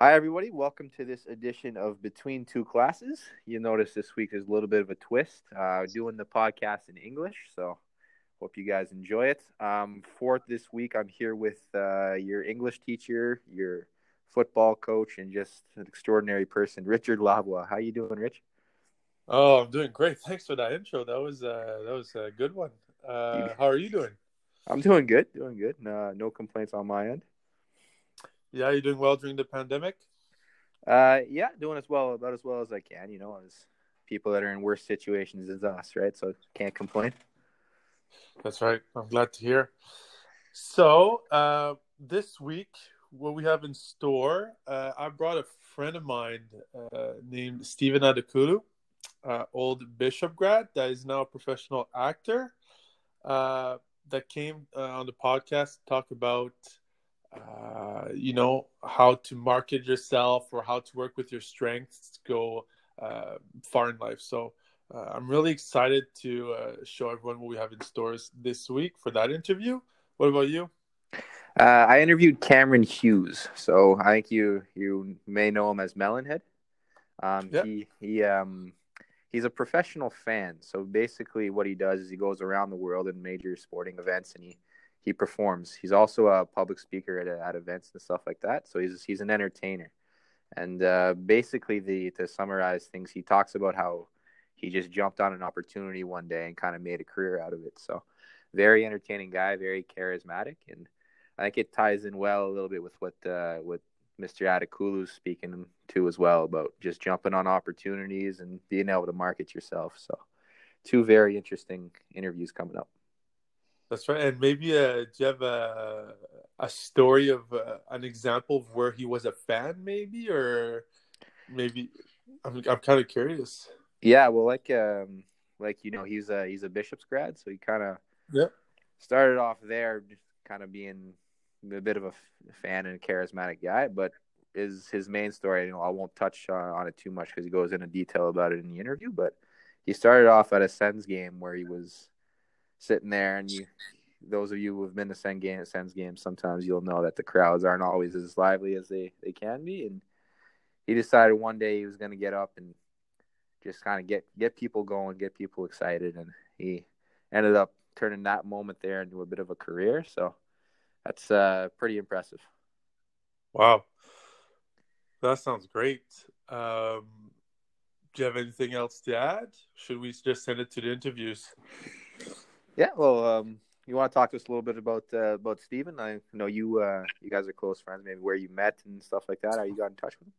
Hi, everybody. Welcome to this edition of Between Two Classes. You notice this week is a little bit of a twist. Uh, doing the podcast in English, so hope you guys enjoy it. Um, for this week, I'm here with uh, your English teacher, your football coach, and just an extraordinary person, Richard Lavoie. How you doing, Rich? Oh, I'm doing great. Thanks for that intro. That was uh, that was a good one. Uh, how are you doing? I'm doing good. Doing good. Uh, no complaints on my end. Yeah, you doing well during the pandemic? Uh, yeah, doing as well about as well as I can. You know, as people that are in worse situations as us, right? So can't complain. That's right. I'm glad to hear. So uh, this week, what we have in store, uh, I brought a friend of mine uh, named Stephen Adekolu, uh, old Bishop grad that is now a professional actor. Uh, that came uh, on the podcast to talk about uh, you know how to market yourself or how to work with your strengths to go uh, far in life. So uh, i'm really excited to uh, show everyone what we have in stores this week for that interview. What about you? Uh, i interviewed cameron hughes so i think you you may know him as melonhead. Um, he he um he's a professional fan. So basically what he does is he goes around the world in major sporting events and he he performs. He's also a public speaker at, at events and stuff like that. So he's he's an entertainer. And uh, basically, the to summarize things, he talks about how he just jumped on an opportunity one day and kind of made a career out of it. So very entertaining guy, very charismatic, and I think it ties in well a little bit with what uh, what Mr. Adekolu's speaking to as well about just jumping on opportunities and being able to market yourself. So two very interesting interviews coming up. That's right. And maybe uh, do you have a, a story of uh, an example of where he was a fan, maybe, or maybe I'm I'm kind of curious. Yeah, well, like um, like you know, he's a he's a Bishop's grad, so he kind of yeah started off there, kind of being a bit of a fan and a charismatic guy, but is his main story. You know, I won't touch on, on it too much because he goes into detail about it in the interview, but he started off at a Sens game where he was sitting there, and you, those of you who have been to Sens game, Sens games, sometimes you'll know that the crowds aren't always as lively as they they can be. And he decided one day he was going to get up and just kind of get get people going, get people excited, and he ended up turning that moment there into a bit of a career. So that's uh, pretty impressive. Wow, that sounds great. Um, do you have anything else to add? Should we just send it to the interviews? Yeah, well, um, you want to talk to us a little bit about uh, about Stephen? I know you uh, you guys are close friends. Maybe where you met and stuff like that. How you got in touch with him?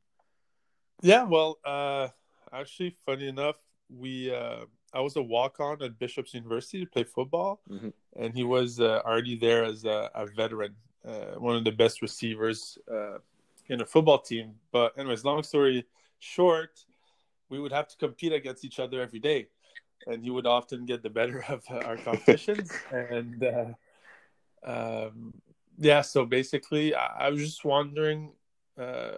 Yeah, well, uh, actually, funny enough, we uh, I was a walk on at Bishop's University to play football, mm-hmm. and he was uh, already there as a, a veteran, uh, one of the best receivers uh, in a football team. But anyways, long story short, we would have to compete against each other every day and he would often get the better of our competitions. and uh, um, yeah, so basically, I, I was just wondering uh,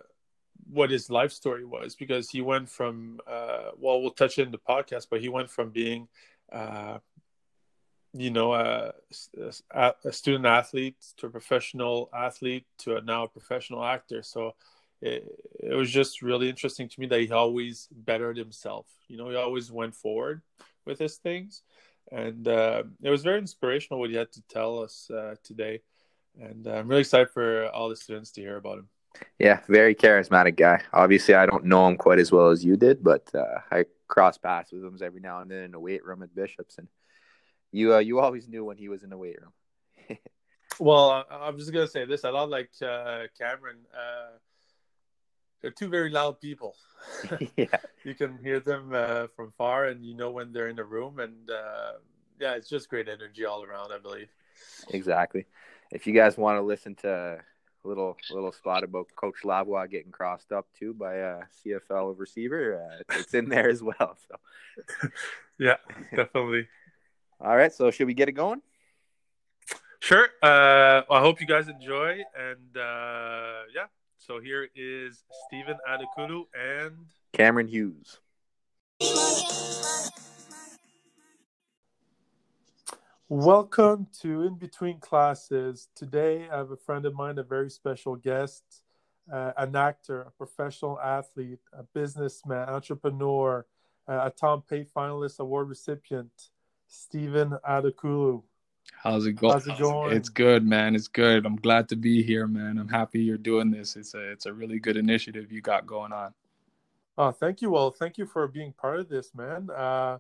what his life story was because he went from uh, well, we'll touch it in the podcast, but he went from being uh, you know, a, a, a, student athlete to a professional athlete to a now a professional actor. So it, it was just really interesting to me that he always bettered himself. You know, he always went forward with his things, and uh, it was very inspirational what he had to tell us uh, today. And uh, I'm really excited for all the students to hear about him. Yeah, very charismatic guy. Obviously, I don't know him quite as well as you did, but uh, I cross paths with him every now and then in the weight room at Bishops, and you uh, you always knew when he was in the weight room. well, I'm just gonna say this. I love like uh, Cameron they're two very loud people. yeah, you can hear them uh, from far, and you know when they're in the room, and uh, yeah, it's just great energy all around. I believe. Exactly. If you guys want to listen to a little little spot about Coach Lavoie getting crossed up too by a CFL receiver, uh, it's in there as well. So. yeah, definitely. all right, so should we get it going? Sure. Uh, I hope you guys enjoy, and uh, yeah, so here is Stephen Adekolu and Cameron Hughes. Welcome to In Between Classes. Today I have a friend of mine, a very special guest, uh, an actor, a professional athlete, a businessman, entrepreneur, uh, a Tom Pate finalist award recipient, Stephen Adekolu. How's it going? How's it going? It's good, man. It's good. I'm glad to be here, man. I'm happy you're doing this. It's a it's a really good initiative you got going on. Oh, thank you. Well, thank you for being part of this, man. Uh,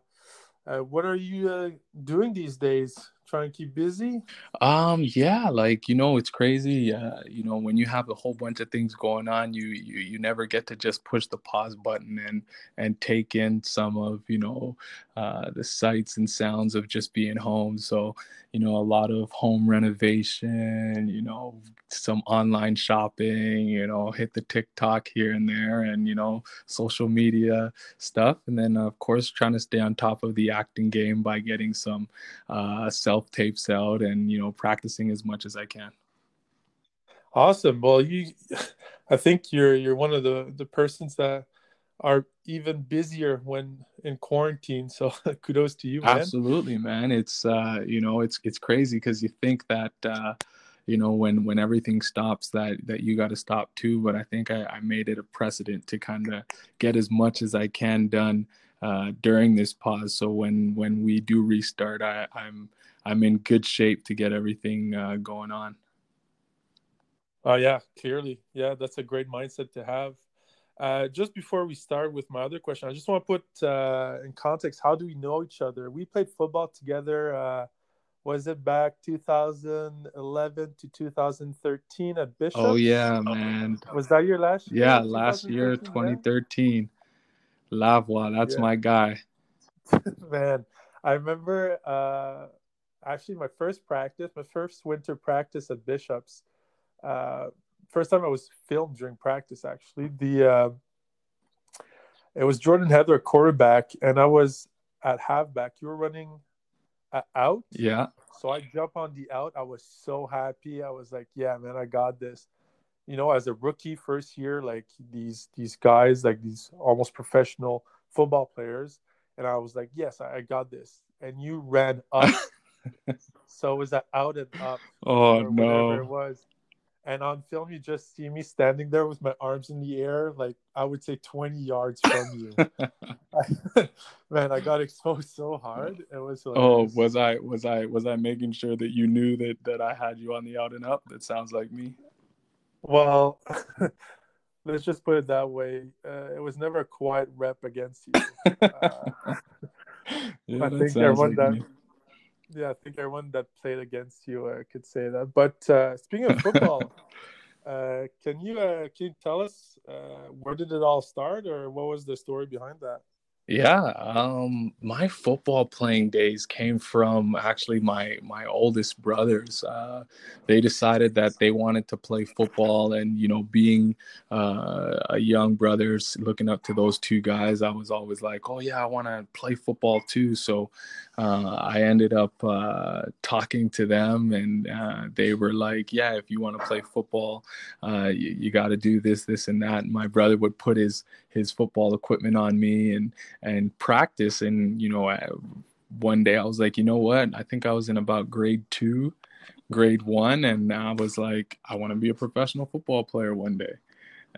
uh, what are you uh, doing these days? Trying to keep busy? Um, yeah, like you know, it's crazy. Uh, you know, when you have a whole bunch of things going on, you you you never get to just push the pause button and and take in some of you know uh, the sights and sounds of just being home. So you know, a lot of home renovation. You know, some online shopping. You know, hit the TikTok here and there, and you know, social media stuff, and then of course trying to stay on top of the acting game by getting some uh, self tapes out and you know practicing as much as I can. Awesome. Well, you, I think you're you're one of the the persons that are even busier when in quarantine. So kudos to you, man. Absolutely, man. It's uh, you know, it's it's crazy because you think that uh, you know when when everything stops that that you got to stop too. But I think I, I made it a precedent to kind of get as much as I can done uh, during this pause. So when when we do restart, I, I'm I'm in good shape to get everything uh, going on. Oh yeah, clearly, yeah, that's a great mindset to have. Uh, just before we start with my other question, I just want to put uh, in context how do we know each other? We played football together. Uh, was it back 2011 to 2013 at Bishop? Oh yeah, man. Was that your last year? Yeah, last year, 2013. Yeah? Lavoie, that's yeah. my guy. man, I remember uh, actually my first practice, my first winter practice at Bishops. Uh, first time I was filmed during practice. Actually, the uh, it was Jordan Heather quarterback, and I was at halfback. You were running out. Yeah. So I jump on the out. I was so happy. I was like, "Yeah, man, I got this." You know, as a rookie, first year, like these these guys, like these almost professional football players, and I was like, "Yes, I, I got this." And you ran up so it was that out and up. Oh no! It was, and on film you just see me standing there with my arms in the air, like I would say twenty yards from you. Man, I got exposed so hard. It was. Hilarious. Oh, was I was I was I making sure that you knew that that I had you on the out and up? That sounds like me. Well. let's just put it that way. Uh, it was never a quiet rep against you. Uh, yeah, I think everyone like that yeah, I think everyone that played against you uh, could say that. But uh, speaking of football, uh, can you uh, can you tell us uh, where did it all start, or what was the story behind that? Yeah, um, my football playing days came from actually my my oldest brothers. Uh, they decided that they wanted to play football, and you know, being uh, a young brothers, looking up to those two guys, I was always like, "Oh yeah, I want to play football too." So uh, I ended up uh, talking to them, and uh, they were like, "Yeah, if you want to play football, uh, you, you got to do this, this, and that." And my brother would put his his football equipment on me and and practice. And you know, I, one day I was like, you know what? I think I was in about grade two, grade one, and I was like, I want to be a professional football player one day.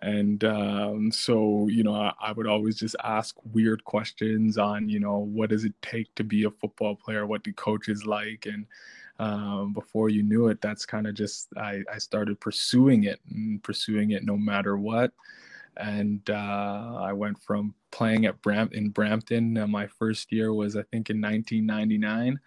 And um, so, you know, I, I, would always just ask weird questions on, you know, what does it take to be a football player? What do coaches like? And um, before you knew it, that's kind of just, I, I started pursuing it and pursuing it no matter what and uh, I went from playing at Bram in Brampton. Uh, my first year was I think in 1999,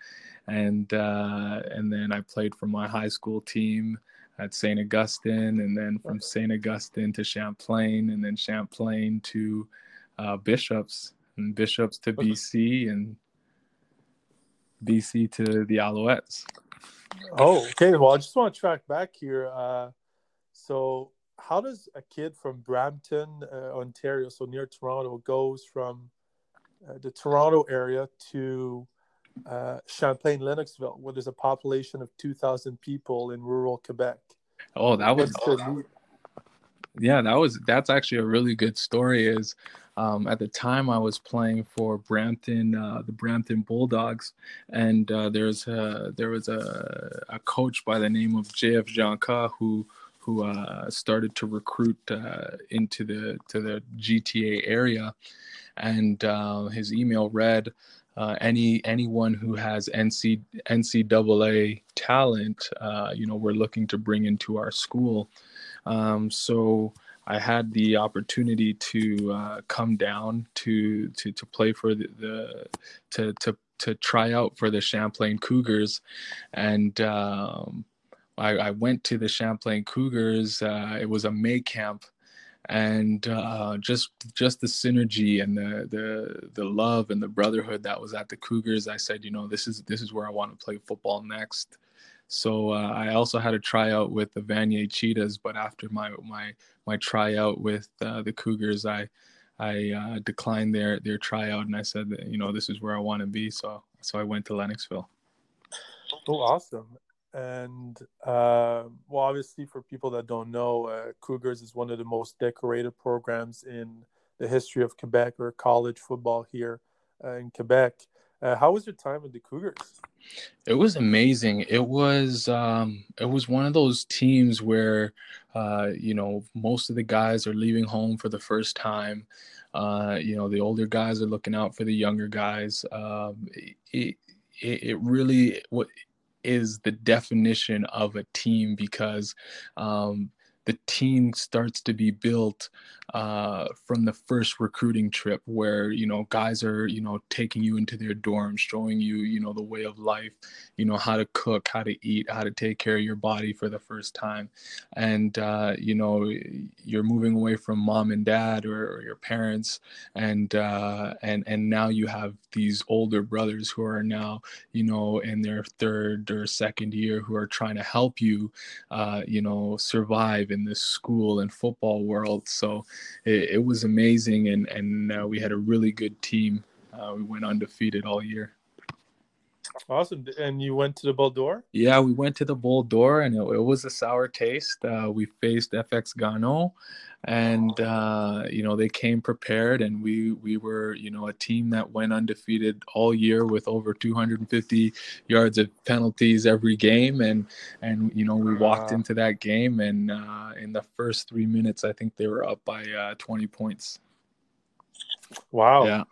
and uh, and then I played for my high school team at St. Augustine, and then from St. Augustine to Champlain, and then Champlain to uh, Bishops, and Bishops to BC, and BC to the Alouettes. Oh, okay. Well, I just want to track back here. Uh, so how does a kid from Brampton, uh, Ontario, so near Toronto, goes from uh, the Toronto area to uh, Champlain, Lennoxville, where there's a population of 2,000 people in rural Quebec? Oh, that was. yeah, that was that's actually a really good story. Is um, at the time I was playing for Brampton, uh, the Brampton Bulldogs, and uh, there's a, there was a, a coach by the name of JF Janka who who uh, started to recruit uh, into the to the GTA area, and uh, his email read. Uh, any anyone who has NC, NCAA talent, uh, you know, we're looking to bring into our school. Um, so I had the opportunity to uh, come down to to to play for the, the to to to try out for the Champlain Cougars, and um, I, I, went to the Champlain Cougars. Uh, it was a May camp, and uh, just just the synergy and the the the love and the brotherhood that was at the Cougars. I said, you know, this is this is where I want to play football next. So uh, I also had a tryout with the Vanier Cheetahs, but after my my my tryout with uh, the Cougars, I I uh, declined their their tryout, and I said, that, you know, this is where I want to be. So so I went to Lennoxville. Oh, awesome! And uh, well, obviously, for people that don't know, uh, Cougars is one of the most decorated programs in the history of Quebec or college football here uh, in Quebec. Uh, how was your time with the Cougars? It was amazing. It was um, it was one of those teams where uh, you know most of the guys are leaving home for the first time. Uh, you know the older guys are looking out for the younger guys. Um, it, it, it really what is the definition of a team because um, the team starts to be built uh, from the first recruiting trip where you know guys are you know taking you into their dorms showing you you know the way of life you know how to cook how to eat how to take care of your body for the first time. And uh, you know you're moving away from mom and dad or, or your parents and uh, and and now you have these older brothers who are now you know in their third or second year who are trying to help you uh, you know survive in this school and football world so it, it was amazing, and and uh, we had a really good team. Uh, we went undefeated all year. Awesome. And you went to the d'Or? Yeah, we went to the d'Or, and it, it was a sour taste. Uh, we faced FX Garneau, and uh, you know they came prepared, and we we were you know a team that went undefeated all year with over 250 yards of penalties every game, and and you know we walked into that game, and uh, in the first three minutes, I think they were up by uh, 20 points. Wow. Yeah.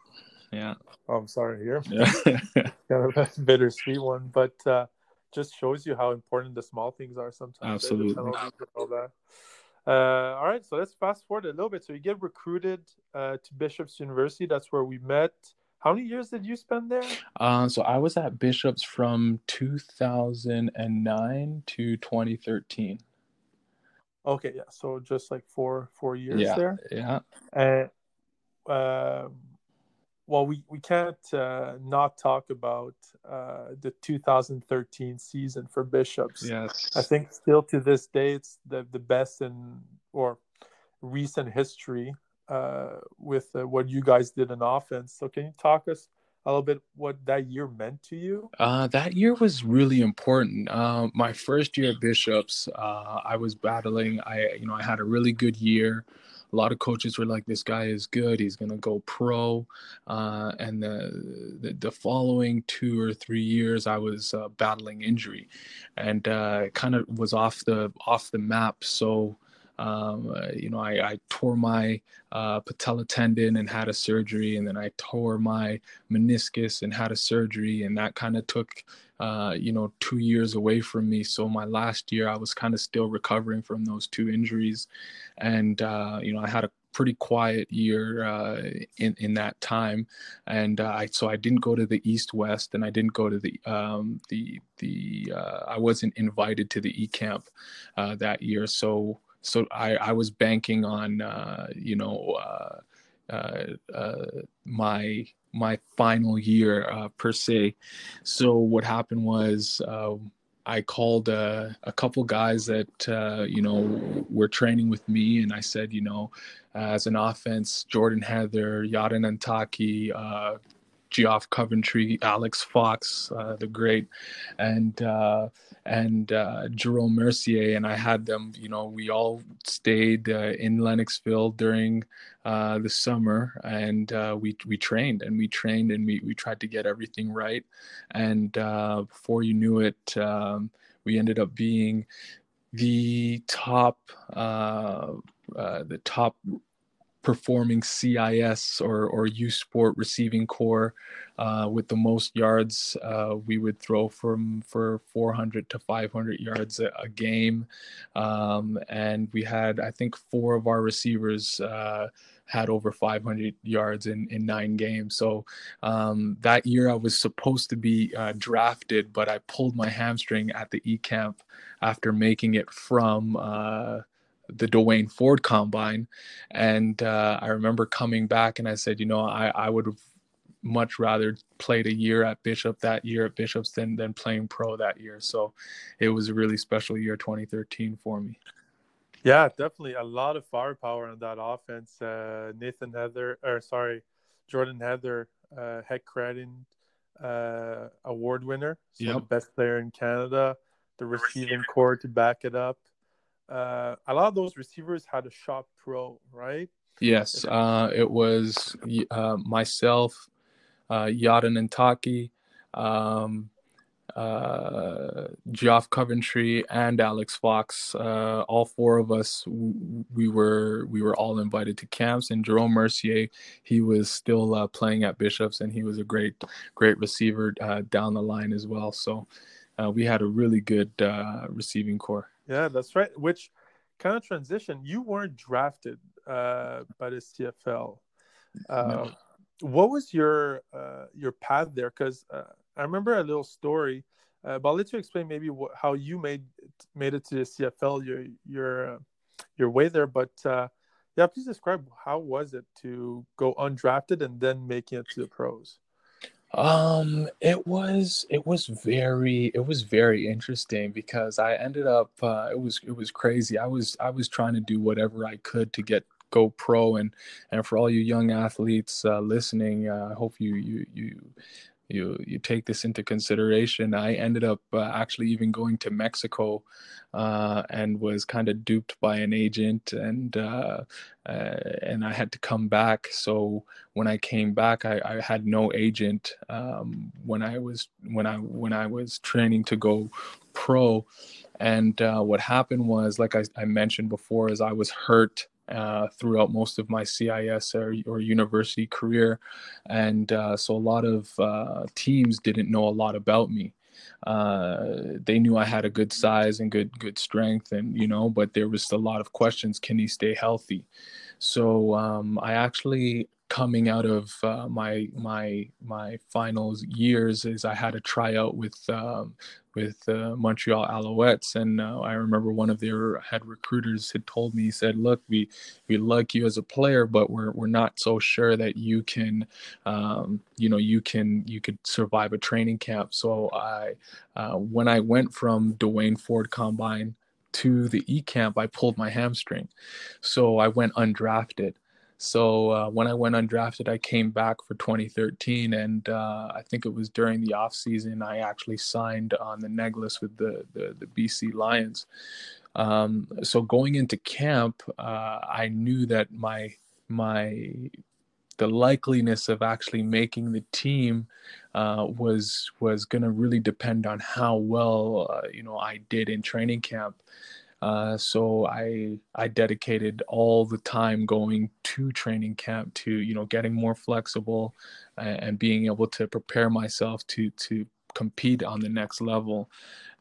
Yeah. Oh, I'm sorry hear. Yeah. kind of a bittersweet one, but uh, just shows you how important the small things are sometimes. Absolutely. All that. Uh, all right, so let's fast forward a little bit. So you get recruited uh, to Bishop's University. That's where we met. How many years did you spend there? Uh, so I was at Bishop's from 2009 to 2013. Okay, yeah. So just like four four years yeah, there. Yeah. And uh, well, we, we can't uh, not talk about uh, the 2013 season for Bishops. Yes. I think still to this day, it's the, the best in or recent history uh, with uh, what you guys did in offense. So, can you talk us a little bit what that year meant to you? Uh, that year was really important. Uh, my first year at Bishops, uh, I was battling. I, you know, I had a really good year a lot of coaches were like, "This guy is good. He's gonna go pro." Uh, and the, the, the following two or three years, I was uh, battling injury, and uh, kind of was off the off the map. So. Um, uh, you know, I, I tore my uh, patella tendon and had a surgery, and then I tore my meniscus and had a surgery, and that kind of took uh, you know, two years away from me. So my last year, I was kind of still recovering from those two injuries, and uh, you know, I had a pretty quiet year uh, in in that time, and uh, I so I didn't go to the East West, and I didn't go to the um, the the uh, I wasn't invited to the E camp uh, that year. So so I I was banking on uh, you know my my final year uh, per se. So what happened was uh, I called uh, a couple guys that uh, you know were training with me, and I said, you know, as an offense, Jordan Heather, Yada Nantaki, uh, Geoff Coventry, Alex Fox, uh, the great, and uh, and uh, Jerome Mercier, and I had them. You know, we all stayed uh, in Lennoxville during uh, the summer, and uh, we we trained and we trained and we we tried to get everything right. And before you knew it, um, we ended up being the top uh, uh, the top performing CIS or or U Sport receiving corps uh, with the most yards. Uh, we would throw from for 400 to 500 yards a, a game, um, and we had I think four of our receivers. Uh, had over 500 yards in, in nine games. So um, that year I was supposed to be uh, drafted, but I pulled my hamstring at the E camp after making it from uh, the Dwayne Ford combine. And uh, I remember coming back and I said, you know, I, I would have much rather played a year at Bishop that year at Bishops than, than playing pro that year. So it was a really special year 2013 for me. Yeah, definitely a lot of firepower on that offense. Uh, Nathan Heather, or sorry, Jordan Heather, uh, Hec Crighton, uh, award winner, so yep. the best player in Canada. The receiving core to back it up uh, a lot of those receivers had a shot pro, right? Yes, uh, it was uh, myself, uh, Yada Nantaki, um, uh, Geoff Coventry, and Alex Fox. Uh, all four of us, we were we were all invited to camps. And Jerome Mercier, he was still uh, playing at Bishops, and he was a great great receiver uh, down the line as well. So uh, we had a really good uh, receiving corps. Yeah, that's right. Which kind of transition, you weren't drafted uh, by the CFL. Uh, no. What was your uh, your path there? Because uh, I remember a little story, uh, but I'll let you explain maybe what, how you made made it to the CFL, your your uh, your way there. But yeah, please describe how was it to go undrafted and then making it to the pros. Um, it was it was very it was very interesting because I ended up uh, it was it was crazy. I was I was trying to do whatever I could to get go pro and and for all you young athletes uh, listening, uh, I hope you you you you you take this into consideration. I ended up uh, actually even going to Mexico uh, and was kind of duped by an agent, and uh, uh, and I had to come back. So when I came back, I, I had no agent um, when I was when I when I was training to go pro. And uh, what happened was, like I, I mentioned before, is I was hurt uh, throughout most of my CIS or, or university career. And uh, so a lot of uh, teams didn't know a lot about me. Uh, they knew I had a good size and good good strength, and you know, but there was a lot of questions: Can he stay healthy? So um, I actually coming out of uh, my my my finals years is I had a tryout with um, with uh, Montreal Alouettes, and uh, I remember one of their head recruiters had told me, he said, "Look, we we like you as a player, but we're we're not so sure that you can, um, you know, you can you could survive a training camp." So I, uh, when I went from Dwayne Ford Combine to the E camp, I pulled my hamstring, so I went undrafted. So uh, when I went undrafted, I came back for 2013, and uh, I think it was during the off season I actually signed on the neg list with the the, the BC Lions. Um, so going into camp, uh, I knew that my my the likeliness of actually making the team uh, was was going to really depend on how well uh, you know I did in training camp. Uh, so I I dedicated all the time going to training camp to you know getting more flexible and, and being able to prepare myself to to compete on the next level,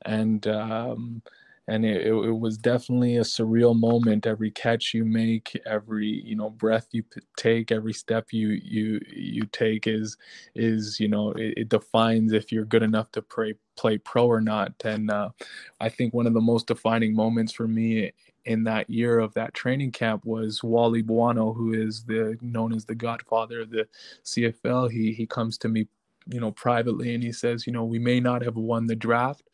and um, and it, it, was definitely a surreal moment every catch you make every you know breath you take every step you you you take is is you know it, it defines if you're good enough to play play pro or not and uh, i think one of the most defining moments for me in that year of that training camp was Wally Buono, who is the known as the godfather of the CFL. He he comes to me, you know, privately and he says, you know, we may not have won the draft,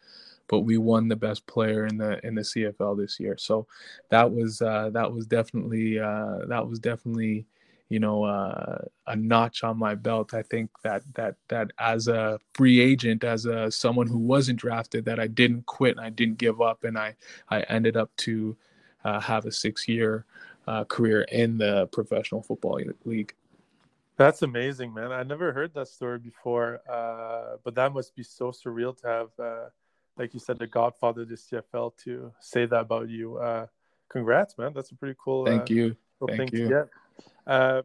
but we won the best player in the in the CFL this year. So that was uh, that was definitely uh, that was definitely you know uh, a notch on my belt. I think that that that as a free agent, as a someone who wasn't drafted, that I didn't quit and I didn't give up, and I I ended up to uh, have a six year uh, career in the professional football league. That's amazing, man. I never heard that story before, uh, but that must be so surreal to have like you said, the Godfather of the CFL to say that about you. Uh, congrats, man! That's a pretty cool. Thank uh, you. Cool Thank thing you. to get. Uh,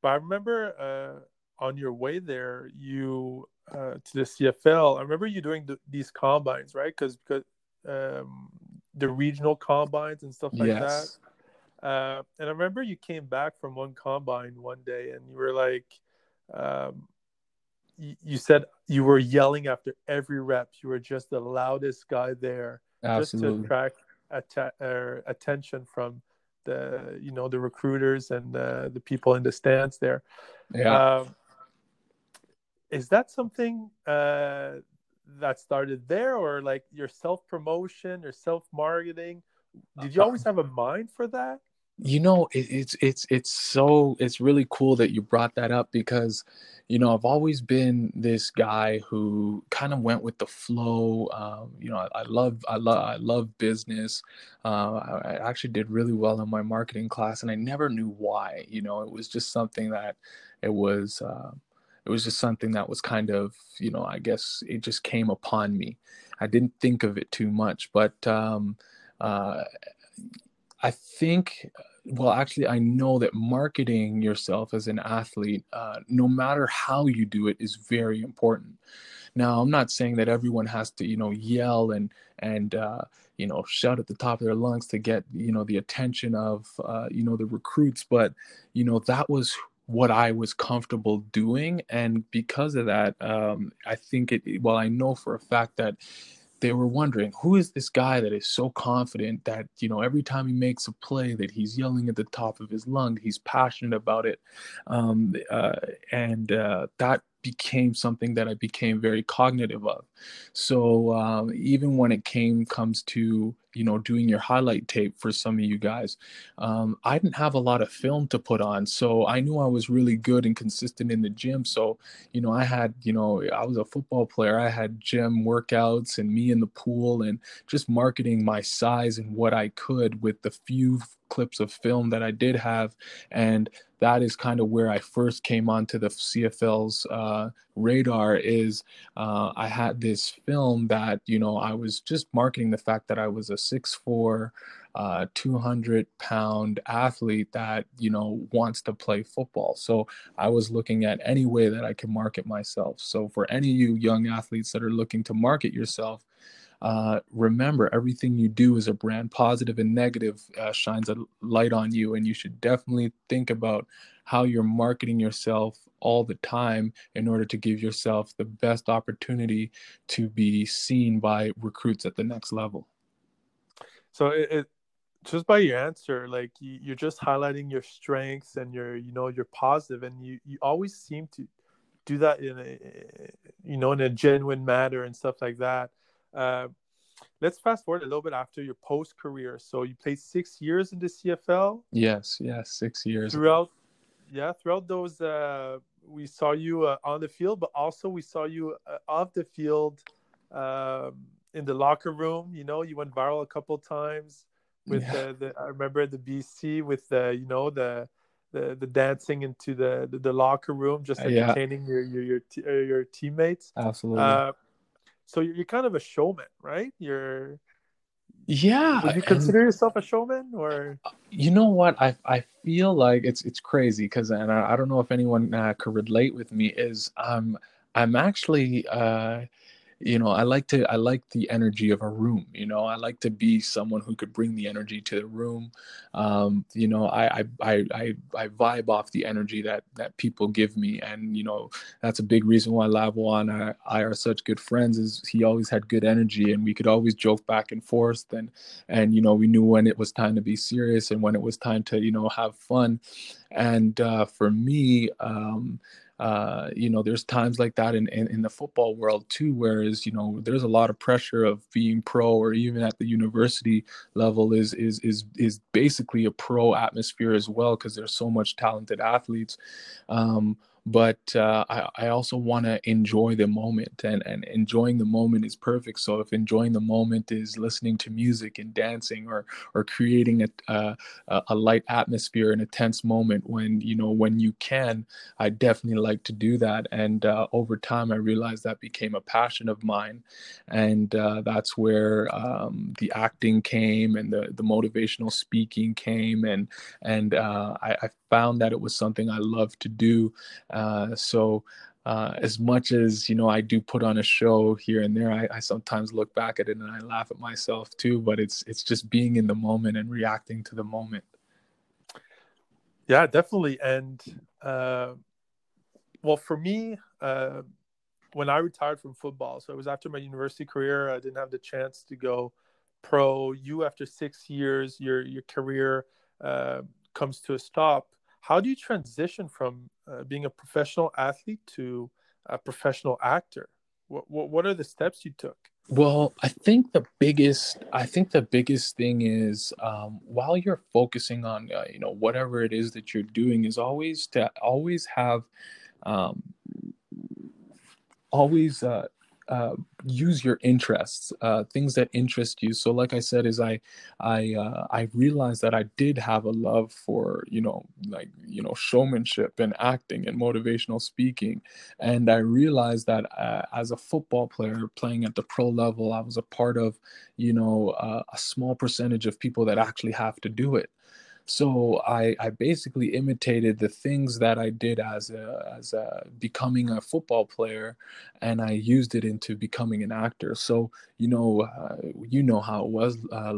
but I remember uh, on your way there, you uh, to the CFL. I remember you doing the, these combines, right? Because because um, the regional combines and stuff like yes. that. Uh, and I remember you came back from one combine one day, and you were like, um, you, said you were yelling after every rep. You were just the loudest guy there, Absolutely. just to attract atta- er, attention from the you know the recruiters and uh, the people in the stands there. Yeah. Um, is that something uh, that started there, or like your self promotion or self marketing? Did you always have a mind for that? You know it, it's it's it's so it's really cool that you brought that up because you know i've always been this guy who kind of went with the flow um, you know I, I, love i love i love business uh, I, I, actually did really well in my marketing class and i never knew why you know it was just something that it was uh, it was just something that was kind of you know i guess it just came upon me. I didn't think of it too much but um, uh, I think, well, actually, I know that marketing yourself as an athlete, uh, no matter how you do it, is very important. Now, I'm not saying that everyone has to, you know, yell and and uh, you know shout at the top of their lungs to get you know the attention of uh, you know the recruits, but you know that was what I was comfortable doing, and because of that, um, I think it. Well, I know for a fact that they were wondering who is this guy that is so confident that you know every time he makes a play that he's yelling at the top of his lung he's passionate about it? Um, uh, and uh, that became something that i became very cognitive of. So um, even when it came comes to you know doing your highlight tape for some of you guys. Um, i didn't have a lot of film to put on so i knew i was really good and consistent in the gym. So you know i had you know i was a football player. I had gym workouts and me in the pool and just marketing my size and what i could with the few clips of film that i did have. And that is kind of where I first came onto the CFL's uh, radar. Is uh, I had this film that you know I was just marketing the fact that I was a six four, uh, 200 pound athlete that you know wants to play football. So I was looking at any way that I could market myself. So for any of you young athletes that are looking to market yourself, uh, remember everything you do is a brand positive and negative uh, shines a light on you and you should definitely think about how you're marketing yourself all the time in order to give yourself the best opportunity to be seen by recruits at the next level. So it, it just by your answer like you, you're just highlighting your strengths and your you know you're positive and you you always seem to do that in a you know in a genuine manner and stuff like that uh, let's fast forward a little bit after your post career. So you played six years in the CFL. Yes, yes, six years. Throughout, yeah, throughout those, uh, we saw you uh, on the field, but also we saw you uh, off the field, um, in the locker room. You know, you went viral a couple times with yeah. the, the. I remember the BC with the, you know, the. The, the dancing into the, the, the locker room, just entertaining yeah. your your your, t- your teammates. Absolutely Uh, so you're, kind of a showman, right? You're yeah. Would you consider yourself a showman, or you know what? I I feel like it's it's crazy because and I, I, don't know if anyone uh, could relate with me. Is um I'm actually uh you know i like to i like the energy of a room you know i like to be someone who could bring the energy to the room. Um, you know I, I i i vibe off the energy that that people give me and you know that's a big reason why lavo and I, I are such good friends is he always had good energy and we could always joke back and forth and and you know we knew when it was time to be serious and when it was time to you know have fun. And uh, for me um, uh, you know, there's times like that in, in, in the football world too, whereas, you know, there's a lot of pressure of being pro or even at the university level is, is, is, is basically a pro atmosphere as well, because there's so much talented athletes. Um, but uh, I, I also want to enjoy the moment and, and enjoying the moment is perfect. So if enjoying the moment is listening to music and dancing or or creating a, a, a light atmosphere in a tense moment when you know when you can i definitely like to do that. And uh, over time i realized that became a passion of mine. And uh, that's where um, the acting came and the, the motivational speaking came. And and uh, I, I, found that it was something i loved to do uh, so uh, as much as you know i do put on a show here and there I, I, sometimes look back at it and i laugh at myself too but it's it's just being in the moment and reacting to the moment. Yeah definitely. And uh, well for me uh, when i retired from football so it was after my university career i didn't have the chance to go pro. You after six years your your career uh, comes to a stop. How do you transition from uh, being a professional athlete to a professional actor? What, what, what are the steps you took? Well, I think the biggest, I think the biggest thing is um, while you're focusing on, uh, you know, whatever it is that you're doing, is always to always have, um, always uh, uh, use your interests, uh, things that interest you. So, like I said, is I, I, uh, I realized that I did have a love for, you know, like you know, showmanship and acting and motivational speaking, and I realized that uh, as a football player playing at the pro level, I was a part of, you know, uh, a small percentage of people that actually have to do it. So I, I basically imitated the things that I did as a, as a becoming a football player, and I used it into becoming an actor. So you know, uh, you know how it was, uh,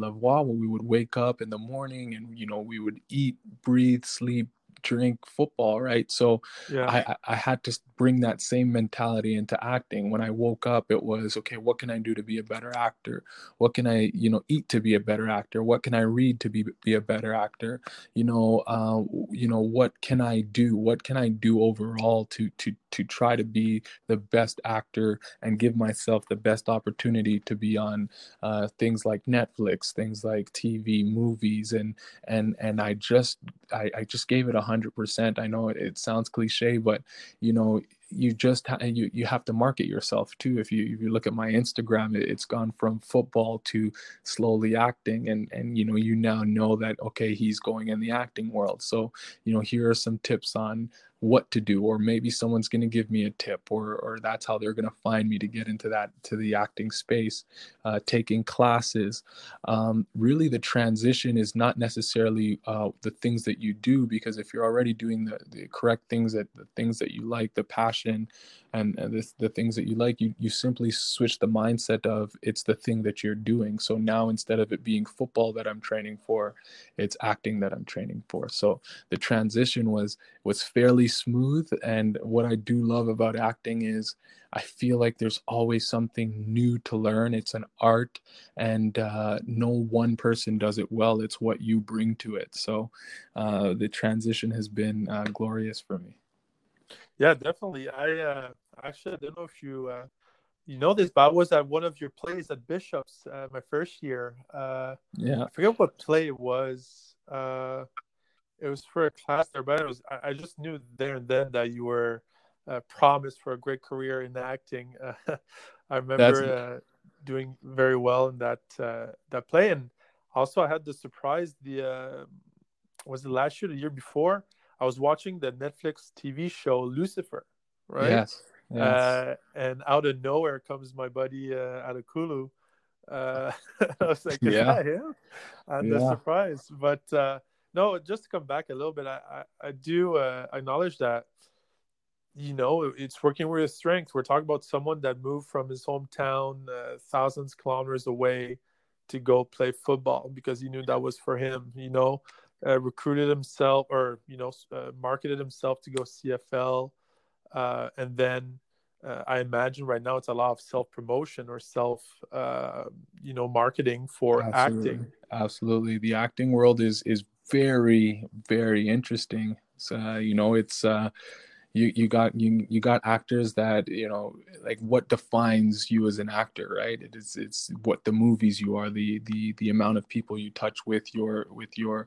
when we would wake up in the morning and you know we would eat, breathe, sleep, drink football, right? So yeah. I, I had to bring that same mentality into acting. When I woke up, it was okay, what can I do to be a better actor? What can I, you know, eat to be a better actor? What can I read to be be a better actor? You know, uh, you know, what can I do? What can I do overall to to to try to be the best actor and give myself the best opportunity to be on uh, things like Netflix, things like TV, movies, and and and I just I, I just gave it a hundred percent. I know it, it sounds cliche, but you know you just ha- you you have to market yourself too. If you if you look at my Instagram, it, it's gone from football to slowly acting, and and you know you now know that okay he's going in the acting world. So you know here are some tips on what to do or maybe someone's going to give me a tip or or that's how they're going to find me to get into that to the acting space uh, taking classes um, really the transition is not necessarily uh, the things that you do because if you're already doing the, the correct things that the things that you like the passion and, and the, the things that you like you you simply switch the mindset of it's the thing that you're doing. So now instead of it being football that i'm training for it's acting that i'm training for. So the transition was was fairly smooth. And what i do love about acting is i feel like there's always something new to learn. It's an art and uh, no one person does it well. It's what you bring to it. So uh, the transition has been uh, glorious for me yeah, definitely. I uh, actually I don't know if you uh, you know this, but I was at one of your plays at Bishops uh, my first year. Uh, yeah, I forget what play it was. Uh, it was for a class there, but it was I, I just knew there and then that you were uh, promised for a great career in acting. Uh, I remember uh, doing very well in that uh, that play, and also I had the surprise. The uh, was it last year, the year before? I was watching the Netflix TV show Lucifer, right? Yes. yes. Uh, and out of nowhere comes my buddy uh, Adekolu. Uh, I was like, "Is yeah. that him?" And yeah. the surprise. But uh, no, just to come back a little bit, I I, I do uh, acknowledge that. You know, it's working with his strength. We're talking about someone that moved from his hometown, uh, thousands kilometers away, to go play football because he knew that was for him. You know, uh, recruited himself or you know uh, marketed himself to go CFL, uh, and then uh, I imagine right now it's a lot of self promotion or self uh, you know marketing for Absolutely. acting. Absolutely, the acting world is is very very interesting. So you know it's you you got you you got actors that you know like what defines you as an actor right it is it's what the movies you are the the the amount of people you touch with your with your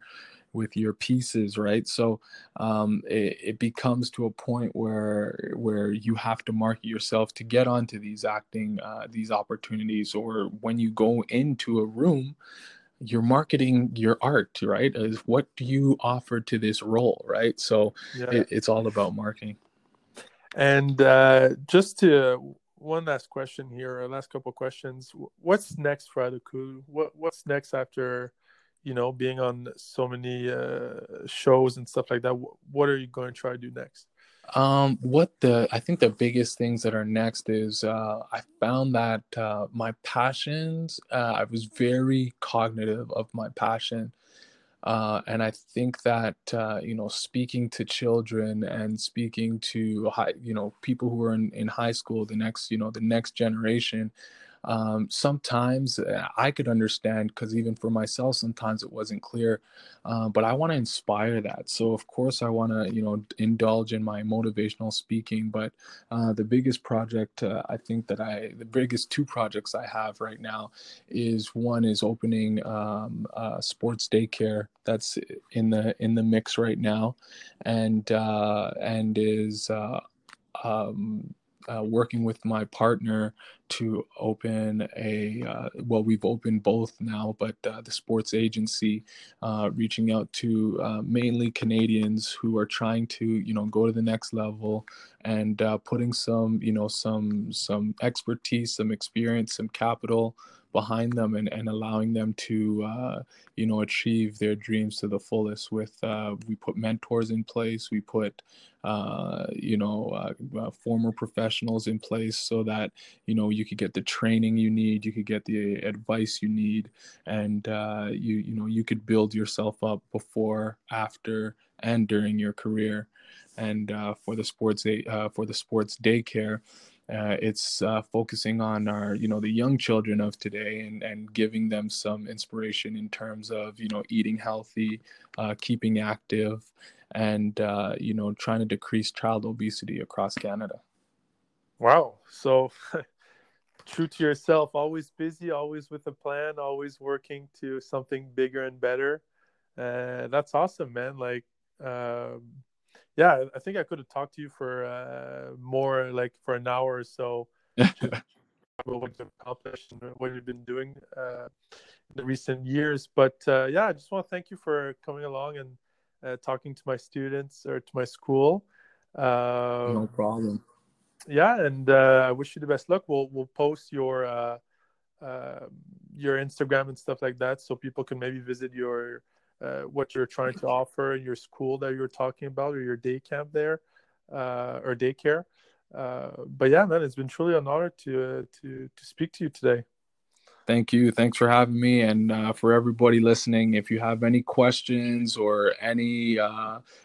with your pieces right so um, it, it, becomes to a point where where you have to market yourself to get onto these acting uh, these opportunities or when you go into a room you're marketing your art right is what do you offer to this role right so yeah. it, it's all about marketing and uh, just to one last question here, last couple questions. What's next for Adekolu? What What's next after, you know, being on so many uh, shows and stuff like that? What are you going to try to do next? Um, what the I think the biggest things that are next is uh, I found that uh, my passions. Uh, I was very cognitive of my passion uh, and I think that uh, you know, speaking to children and speaking to high, you know, people who are in, in high school, the next, you know, the next generation, um, sometimes uh, I could understand because even for myself, sometimes it wasn't clear. Uh, but I want to inspire that. So of course, I want to you know indulge in my motivational speaking. But uh, the biggest project uh, I think that I the biggest two projects I have right now is one is opening um, sports daycare that's in the in the mix right now, and uh, and is. Uh, um, uh, working with my partner to open a uh, well we've opened both now but uh, the sports agency uh, reaching out to uh, mainly canadians who are trying to you know go to the next level and uh, putting some you know some some expertise some experience some capital behind them and, and allowing them to uh, you know achieve their dreams to the fullest with uh, we put mentors in place we put uh, you know uh, uh, former professionals in place so that you know you could get the training you need you could get the advice you need and uh, you you know you could build yourself up before after and during your career. And for the sports day for the sports daycare uh, it's uh, focusing on our, you know, the young children of today and, and giving them some inspiration in terms of, you know, eating healthy, uh, keeping active, and, uh, you know, trying to decrease child obesity across Canada. Wow. So true to yourself, always busy, always with a plan, always working to something bigger and better. Uh, that's awesome, man. Like, um, yeah, I think I could have talked to you for uh, more like for an hour or so. what you've accomplished and what you've been doing uh, in the recent years. But uh, yeah, I just want to thank you for coming along and uh, talking to my students or to my school. no problem. Yeah, and uh, I wish you the best luck. We'll we'll post your uh, uh, your Instagram and stuff like that, so people can maybe visit your uh, what you're trying to offer in your school that you're talking about or your day camp there uh, or daycare. Uh, but yeah, man, it's been truly an honor to uh, to to speak to you today. Thank you. Thanks for having me, and uh, for everybody listening. If you have any questions or any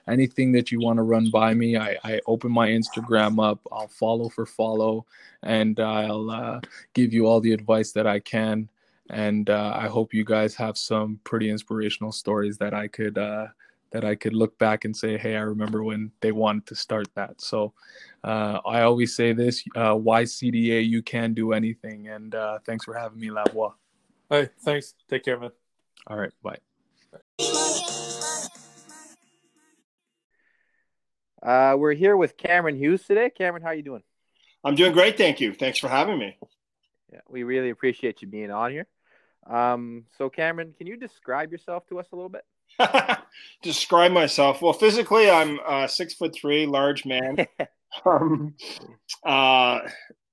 anything that you want to run by me, I, I open my Instagram up. I'll follow for follow, and I'll give you all the advice that I can and uh, I hope you guys have some pretty inspirational stories that I could uh, that I could look back and say, hey, I remember when they wanted to start that. So uh, I always say this: uh, why CDA? You can do anything. And uh, thanks for having me, Lavoie. Hey, thanks. Take care, man. All right, bye. Uh, we're here with Cameron Hughes today. Cameron, how are you doing? I'm doing great, thank you. Thanks for having me. Yeah, we really appreciate you being on here. Um, so, Cameron, can you describe yourself to us a little bit? describe myself. Well, physically, I'm uh, six foot three, large man, um, uh,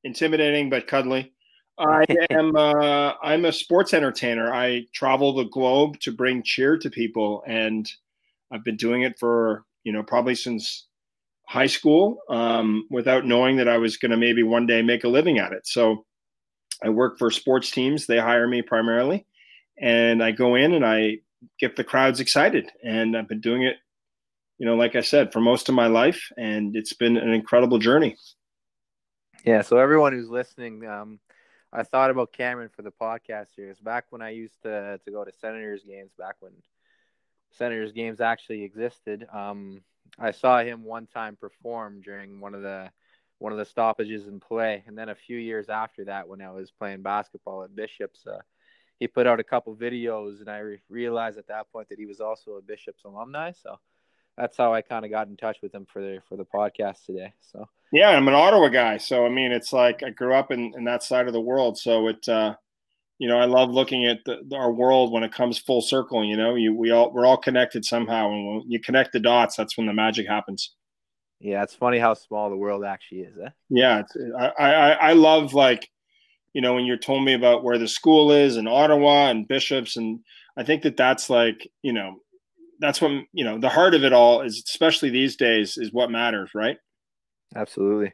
intimidating but cuddly. I am uh, I'm a sports entertainer. I travel the globe to bring cheer to people, and I've been doing it for you know probably since high school, um, without knowing that I was going to maybe one day make a living at it. So I work for sports teams. They hire me primarily, and I go in and I get the crowds excited. And I've been doing it, you know, like I said, for most of my life, and it's been an incredible journey. Yeah. So everyone who's listening, um, I thought about Cameron for the podcast series back when I used to to go to Senators games. Back when Senators games actually existed. Um, I saw him one time perform during one of the one of the stoppages in play. And then a few years after that, when I was playing basketball at Bishops, uh, he put out a couple videos, and I re- realized at that point that he was also a Bishops alumni. So that's how I kind of got in touch with him for the for the podcast today. So yeah, I'm an Ottawa guy, so I mean, it's like I grew up in in that side of the world, so it. uh you know, I love looking at the, our world when it comes full circle. You know, you we all we're all connected somehow, and when you connect the dots, that's when the magic happens. Yeah, it's funny how small the world actually is. Eh? Yeah, I, I I love like, you know, when you're told me about where the school is in Ottawa and Bishops, and I think that that's like, you know, that's what you know. The heart of it all is, especially these days, is what matters, right? Absolutely.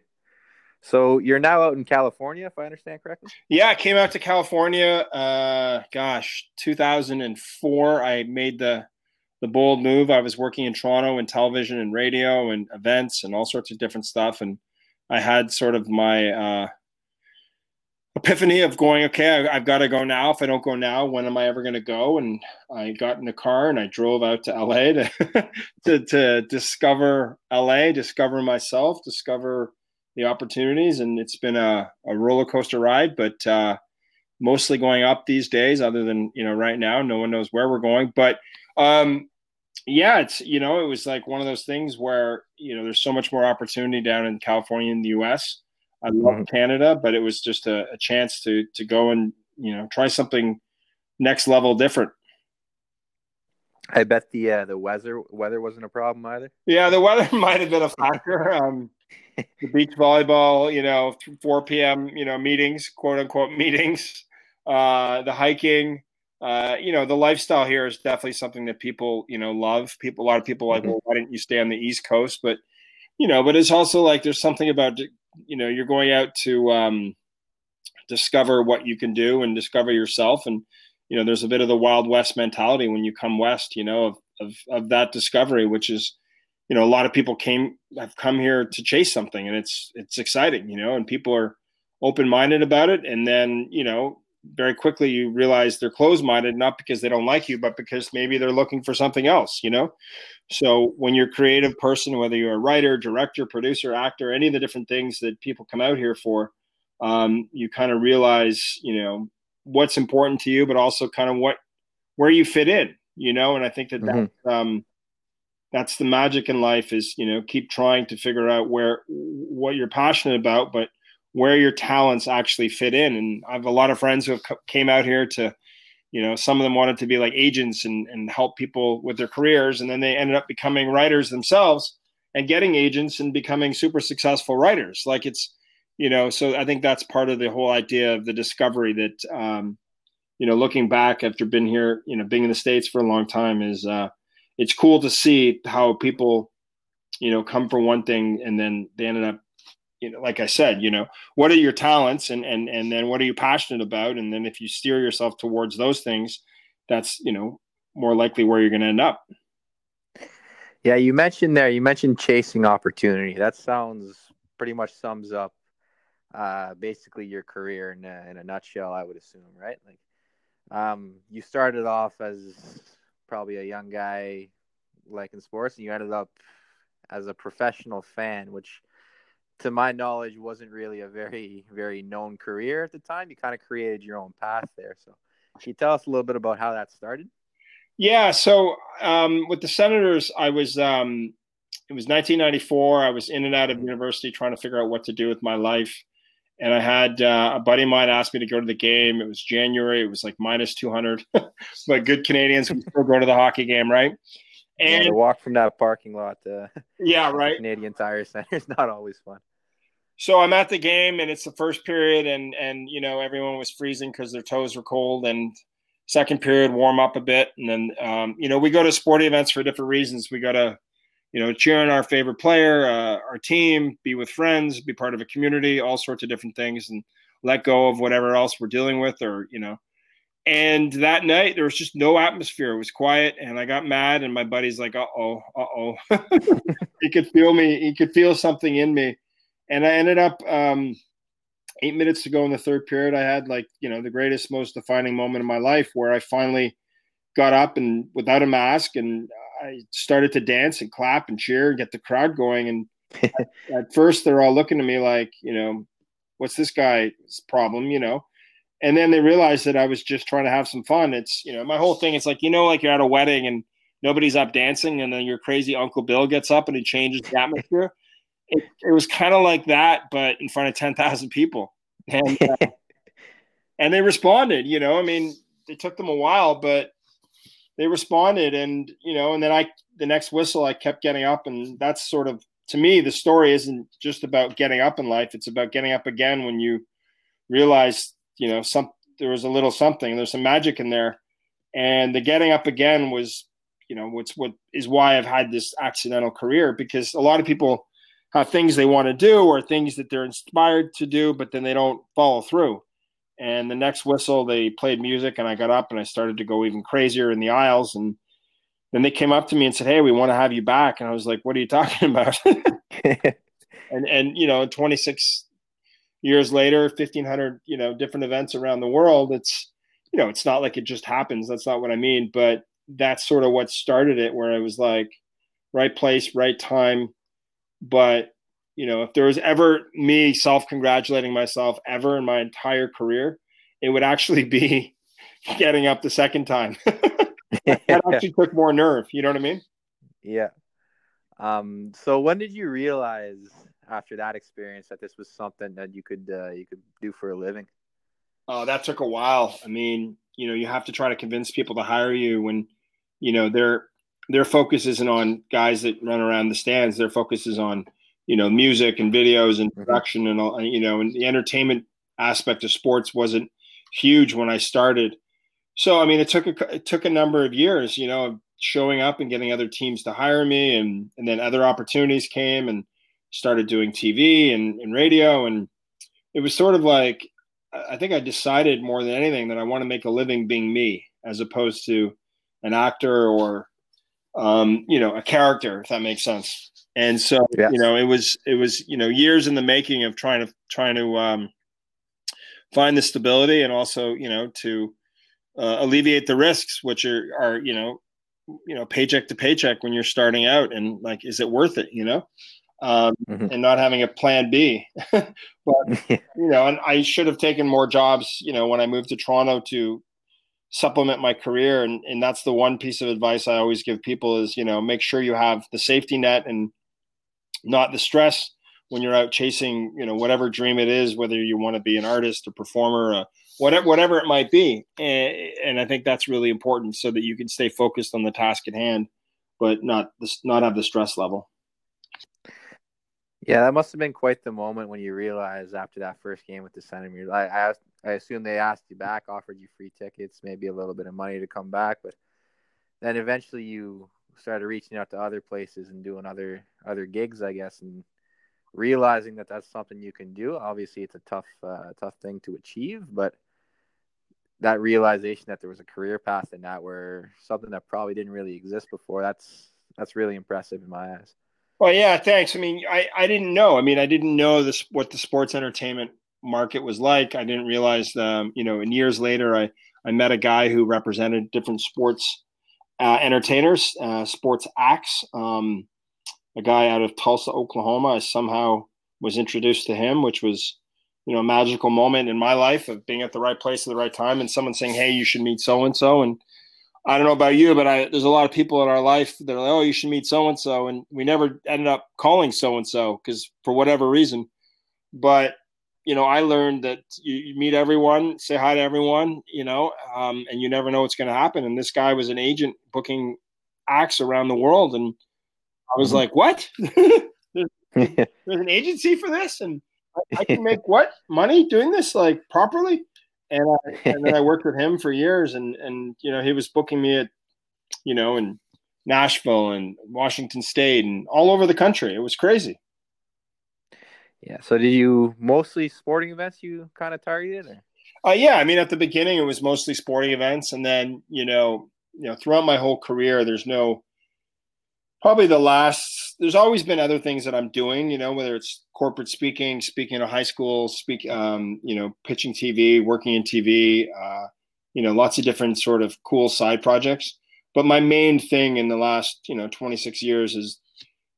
So you're now out in California, if I understand correctly. Yeah, I came out to California. Uh, gosh, 2004. I made the the bold move. I was working in Toronto in television and radio and events and all sorts of different stuff, and I had sort of my uh, epiphany of going, okay, I, have got to go now. If I don't go now, when am I ever going to go? And I got in the car and I drove out to LA to to, to discover LA, discover myself, discover the opportunities, and it's been a, a roller coaster ride, but uh, mostly going up these days. Other than you know, right now, no one knows where we're going. But um, yeah, it's you know, it was like one of those things where you know, there's so much more opportunity down in California in the U.S. I love mm-hmm. Canada, but it was just a, a chance to to go and you know try something next level different. I bet the uh, the weather weather wasn't a problem either. Yeah, the weather might have been a factor. Um, the beach volleyball, you know, 4 p.m. you know meetings, quote unquote meetings, uh, the hiking, uh, you know, the lifestyle here is definitely something that people you know love. People, a lot of people like, mm-hmm. well, why didn't you stay on the East Coast? But you know, but it's also like there's something about you know you're going out to um, discover what you can do and discover yourself and you know there's a bit of the wild west mentality when you come west you know of, of, of that discovery which is you know a lot of people came have come here to chase something and it's it's exciting you know and people are open-minded about it and then you know very quickly you realize they're closed-minded not because they don't like you but because maybe they're looking for something else you know so when you're a creative person whether you're a writer director producer actor any of the different things that people come out here for um, you kind of realize you know what's important to you, but also kind of what where you fit in, you know. And I think that mm-hmm. that um, that's the magic in life is you know keep trying to figure out where what you're passionate about, but where your talents actually fit in. And I have a lot of friends who have came out here to, you know, some of them wanted to be like agents and and help people with their careers, and then they ended up becoming writers themselves and getting agents and becoming super successful writers. Like it's you know so i think that's part of the whole idea of the discovery that um, you know looking back after being here you know being in the states for a long time is uh, it's cool to see how people you know come for one thing and then they ended up you know like i said you know what are your talents and and and then what are you passionate about? And then if you steer yourself towards those things that's you know more likely where you're going to end up. Yeah you mentioned there you mentioned chasing opportunity. That sounds pretty much sums up uh, basically your career in a, in a nutshell, I would assume, right? Like, um, you started off as probably a young guy, like in sports, and you ended up as a professional fan, which, to my knowledge, wasn't really a very, very known career at the time. You kind of created your own path there. So, can you tell us a little bit about how that started? Yeah. So, um, with the Senators, I was um, it was 1994. I was in and out of university trying to figure out what to do with my life and I had uh, a buddy of mine asked me to go to the game. It was January. It was like minus 200, but good Canadians we still go to the hockey game, right? And yeah, walk from that parking lot to yeah, right. Canadian Tire Center is not always fun. So I'm at the game, and it's the first period, and and you know everyone was freezing because their toes were cold, and second period warm up a bit, and then um, you know we go to sporting events for different reasons. We go to you know, cheering our favorite player, uh, our team, be with friends, be part of a community, all sorts of different things, and let go of whatever else we're dealing with, or you know. And that night there was just no atmosphere. It was quiet, and I got mad. And my buddy's like, "Uh oh, uh oh." he could feel me. He could feel something in me, and I ended up. Um, eight minutes to go in the third period, I had like you know the greatest, most defining moment of my life, where I finally got up and without a mask and I started to dance and clap and cheer and get the crowd going. And at, at, first, they're all looking at me like, you know, what's this guy's problem, you know? and then they realized that I was just trying to have some fun. It's you know my whole thing. It's like you know like you're at a wedding and nobody's up dancing, and then your crazy Uncle Bill gets up and he changes the atmosphere. It, it was kind of like that, but in front of ten thousand people, and uh, and they responded. You know, I mean, it took them a while, but they responded, and you know, and then I the next whistle I kept getting up, and that's sort of to me the story isn't just about getting up in life; it's about getting up again when you realize you know some there was a little something there's some magic in there and the getting up again was you know what's what is why i've had this accidental career because a lot of people have things they want to do or things that they're inspired to do but then they don't follow through. And the next whistle they played music and i got up and i started to go even crazier in the aisles. And then they came up to me and said hey we want to have you back. And i was like what are you talking about? And and you know 26 years later 1500 you know different events around the world it's you know it's not like it just happens. That's not what i mean. But that's sort of what started it where i was like right place right time but you know if there was ever me self-congratulating myself ever in my entire career it would actually be getting up the second time that actually took more nerve you know what i mean yeah um so when did you realize after that experience that this was something that you could uh, you could do for a living? Oh, that took a while. I mean, you know, you have to try to convince people to hire you when, you know, their their focus isn't on guys that run around the stands. Their focus is on, you know, music and videos and mm-hmm. production and all. You know, and the entertainment aspect of sports wasn't huge when I started. So, I mean, it took a it took a number of years. You know, showing up and getting other teams to hire me, and and then other opportunities came and started doing TV and, and radio. And it was sort of like, I think I decided more than anything that I want to make a living being me as opposed to an actor or, um, you know, a character, if that makes sense. And so, yes. you know, it was, it was, you know, years in the making of trying to, trying to, um, find the stability and also, you know, to, uh, alleviate the risks, which are, are, you know, you know, paycheck to paycheck when you're starting out and like, is it worth it? You know? um, mm-hmm. and not having a plan B. but you know, and I should have taken more jobs. You know, when I moved to Toronto to supplement my career, and and that's the one piece of advice I always give people is you know make sure you have the safety net and not the stress when you're out chasing you know whatever dream it is, whether you want to be an artist, a performer, a, whatever whatever it might be. And, and I think that's really important so that you can stay focused on the task at hand, but not not have the stress level. Yeah, that must have been quite the moment when you realized after that first game with the Senators. I, I, I assume they asked you back, offered you free tickets, maybe a little bit of money to come back, but then eventually you started reaching out to other places and doing other other gigs, I guess, and realizing that that's something you can do. Obviously, it's a tough uh, tough thing to achieve, but that realization that there was a career path in that, where something that probably didn't really exist before, that's that's really impressive in my eyes. Well, yeah, thanks. I mean, I, I didn't know. I mean, I didn't know this what the sports entertainment market was like. I didn't realize, um, you know, and years later, I I met a guy who represented different sports uh, entertainers, uh, sports acts. Um, a guy out of Tulsa, Oklahoma. I somehow was introduced to him, which was, you know, a magical moment in my life of being at the right place at the right time, and someone saying, "Hey, you should meet so and so," and I don't know about you, but I, there's a lot of people in our life that are like, oh, you should meet so and so, and we never ended up calling so and so because for whatever reason. But you know, I learned that you, you meet everyone, say hi to everyone, you know, um, and you never know what's going to happen. And this guy was an agent booking acts around the world, and I was mm-hmm. like, what? there's, there's an agency for this, and I can make what money doing this like properly? and I, and then I worked with him for years, and and you know he was booking me at, you know, in Nashville and Washington State and all over the country. It was crazy. Yeah. So did you mostly sporting events you kind of targeted? Or? Uh, yeah. I mean, at the beginning, it was mostly sporting events, and then you know, you know, throughout my whole career, there's no probably the last there's always been other things that i'm doing you know whether it's corporate speaking speaking at high school speak um, you know pitching tv working in tv uh, you know lots of different sort of cool side projects but my main thing in the last you know 26 years is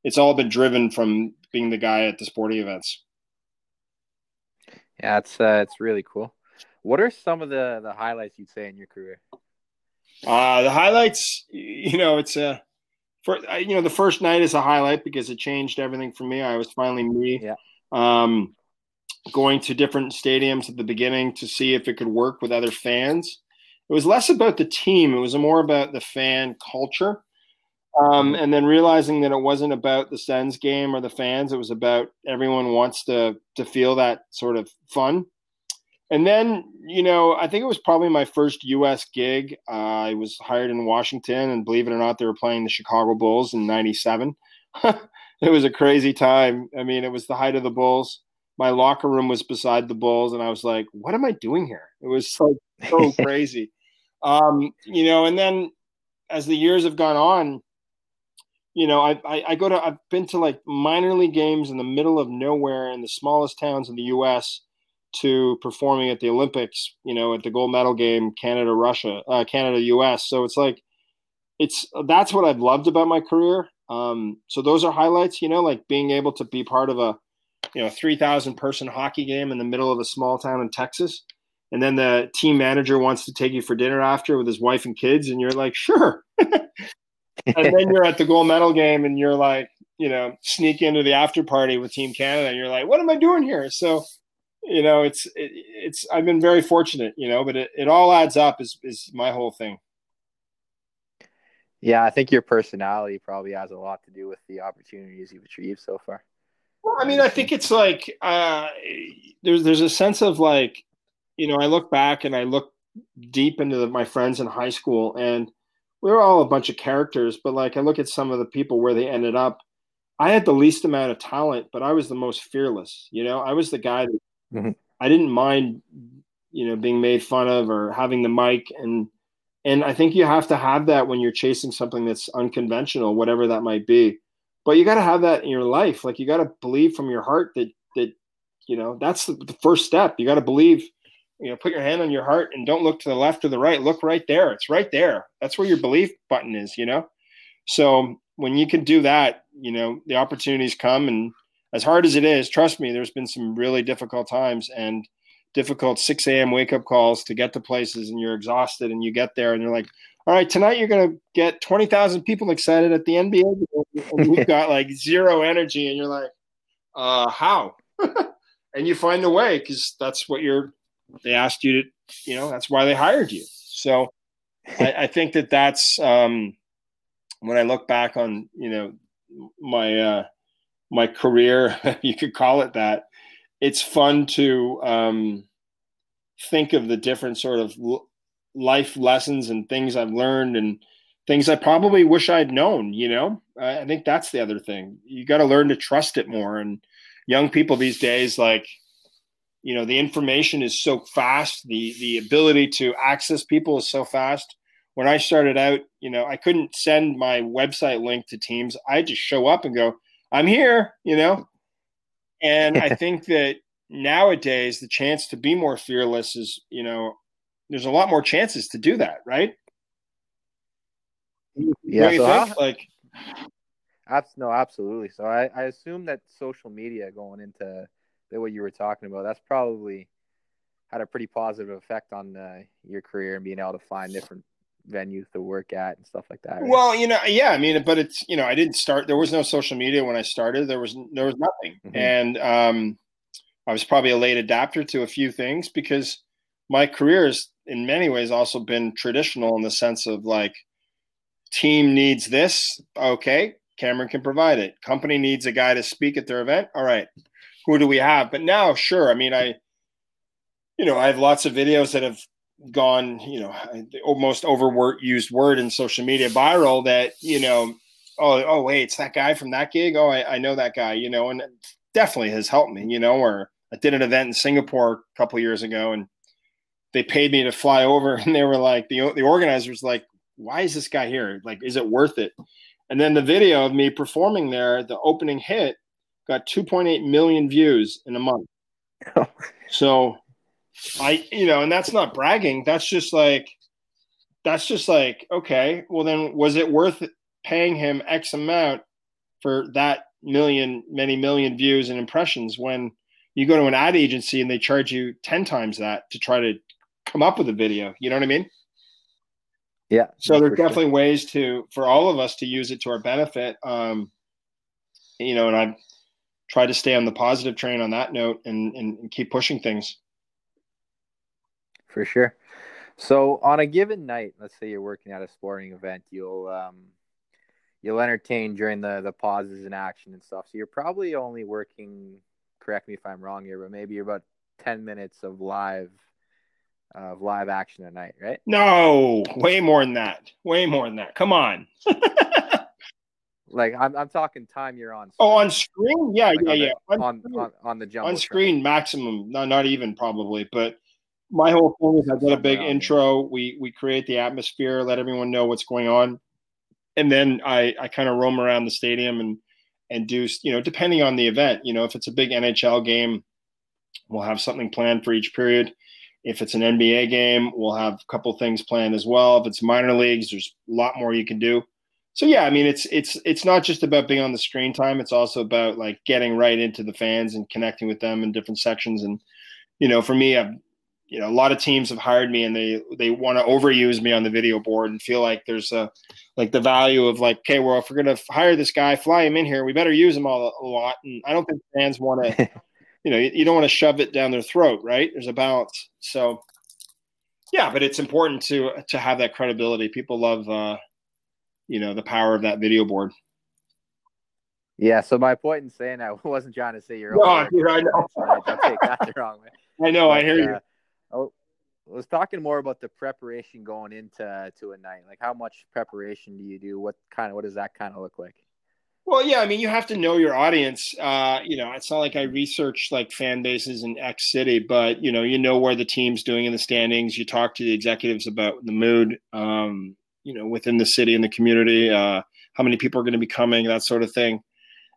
it's all been driven from being the guy at the sporting events yeah it's uh, it's really cool What are some of the the highlights you'd say in your career? Uh, the highlights, you know, it's a, for, you know, the first night is a highlight because it changed everything for me. I was finally me. Yeah. Um, going to different stadiums at the beginning to see if it could work with other fans. It was less about the team; it was more about the fan culture. Um, and then realizing that it wasn't about the Sens game or the fans; it was about everyone wants to to feel that sort of fun. And then, you know, I think it was probably my first U.S. gig. Uh, I was hired in Washington, and believe it or not, they were playing the Chicago Bulls in '97. it was a crazy time. I mean, it was the height of the Bulls. My locker room was beside the Bulls, and I was like, "What am I doing here?" It was so so crazy. Um, you know, and then as the years have gone on, you know, I, I, I go to I've been to like minor league games in the middle of nowhere in the smallest towns in the U.S. to performing at the Olympics. You know, at the gold medal game, Canada Russia, uh, Canada U.S. So it's like it's that's what I've loved about my career. Um, so those are highlights. You know, like being able to be part of a you know three thousand person hockey game in the middle of a small town in Texas. And then the team manager wants to take you for dinner after with his wife and kids, and you're like, sure. and then you're at the gold medal game and you're like, you know, sneak into the after party with Team Canada and you're like, what am I doing here? So, you know, it's, it, it's, I've been very fortunate, you know, but it, it all adds up is, is my whole thing. Yeah, I think your personality probably has a lot to do with the opportunities you've achieved so far. Well, I mean, I think it's like uh, there's there's a sense of like, you know, I look back and I look deep into the, my friends in high school, and we were all a bunch of characters, but like I look at some of the people where they ended up. I had the least amount of talent, but I was the most fearless. You know, I was the guy that mm-hmm. I didn't mind, you know, being made fun of or having the mic and and I think you have to have that when you're chasing something that's unconventional, whatever that might be. But you got to have that in your life. Like you got to believe from your heart that that you know that's the, the first step. You got to believe you know, put your hand on your heart and don't look to the left or the right. Look right there. It's right there. That's where your belief button is, you know? So when you can do that, you know, the opportunities come. And as hard as it is, trust me, there's been some really difficult times and difficult 6 a.m. wake up calls to get to places and you're exhausted and you get there and you're like, all right, tonight you're going to get 20,000 people excited at the NBA. And you've got like zero energy and you're like, uh, how? and you find a way because that's what you're they asked you to, you know, that's why they hired you. So I, I think that that's um, when I look back on, you know, my uh, my career, you could call it that. It's fun to um, think of the different sort of life lessons and things I've learned and things I probably wish I'd known. You know, I think that's the other thing. You got to learn to trust it more. And young people these days, like you know the information is so fast. The the ability to access people is so fast. When i started out you know i couldn't send my website link to teams. I just show up and go i'm here you know? And i think that nowadays the chance to be more fearless is you know there's a lot more chances to do that right? Yeah so how, like no absolutely. So I, I assume that social media going into what you were talking about, that's probably had a pretty positive effect on uh, your career and being able to find different venues to work at and stuff like that. Right? Well, you know, yeah, I mean, but it's you know, I didn't start. There was no social media when I started. There was there was nothing, mm-hmm. and um, I was probably a late adapter to a few things because my career has, in many ways, also been traditional in the sense of like, team needs this, okay, Cameron can provide it. Company needs a guy to speak at their event, all right, who do we have? But now, sure. I mean, I, you know, I have lots of videos that have gone, you know, almost overworked used word in social media viral that, you know, oh, oh, wait, it's that guy from that gig. Oh, I, I know that guy, you know, and definitely has helped me, you know, or I did an event in Singapore a couple years ago and they paid me to fly over and they were like, the, the organizers like, why is this guy here? Like, is it worth it? And then the video of me performing there, the opening hit got 2.8 million views in a month. so I, you know, and that's not bragging. That's just like, that's just like, okay, well, then was it worth paying him X amount for that million, many million views and impressions when you go to an ad agency and they charge you 10 times that to try to come up with a video. You know what I mean? Yeah. So there's definitely sure. ways to for all of us to use it to our benefit. Um, you know, and I've tried to stay on the positive train on that note and, and, and keep pushing things. For sure. So on a given night, let's say you're working at a sporting event, you'll um, you'll entertain during the the pauses in action and stuff. So you're probably only working. Correct me if I'm wrong here, but maybe you're about ten minutes of live of live action a night, right? No, way more than that. Way more than that. Come on. like I'm, I'm talking time you're on. Oh, screen. Oh, on screen? Yeah, like yeah, on yeah. The, on, on, on, the jump. On screen, maximum. No, not even probably. But my whole thing is I get a big intro. We we create the atmosphere, let everyone know what's going on, and then I I kind of roam around the stadium and and do you know depending on the event. You know, if it's a big NHL game, we'll have something planned for each period. If it's an NBA game, we'll have a couple things planned as well. If it's minor leagues, there's a lot more you can do. So yeah, I mean it's it's it's not just about being on the screen time. It's also about like getting right into the fans and connecting with them in different sections. And you know, for me, I've you know a lot of teams have hired me and they they want to overuse me on the video board and feel like there's a like the value of like okay well if we're gonna hire this guy fly him in here we better use him all a lot and i don't think fans want to you know, you, you don't want to shove it down their throat, right? There's a balance. So, yeah, but it's important to to have that credibility. People love, uh, you know, the power of that video board. Yeah. So my point in saying that wasn't trying to say you're. No, dude, I know. Don't take that the wrong way. I know. But, I hear you. Uh, I was talking more about the preparation going into to a night. Like, how much preparation do you do? What kind of what does that kind of look like? Well, yeah, I mean, you have to know your audience. Uh, you know, it's not like I research like fan bases in X city, but you know, you know where the team's doing in the standings. You talk to the executives about the mood, um, you know, within the city and the community, uh, how many people are going to be coming, that sort of thing.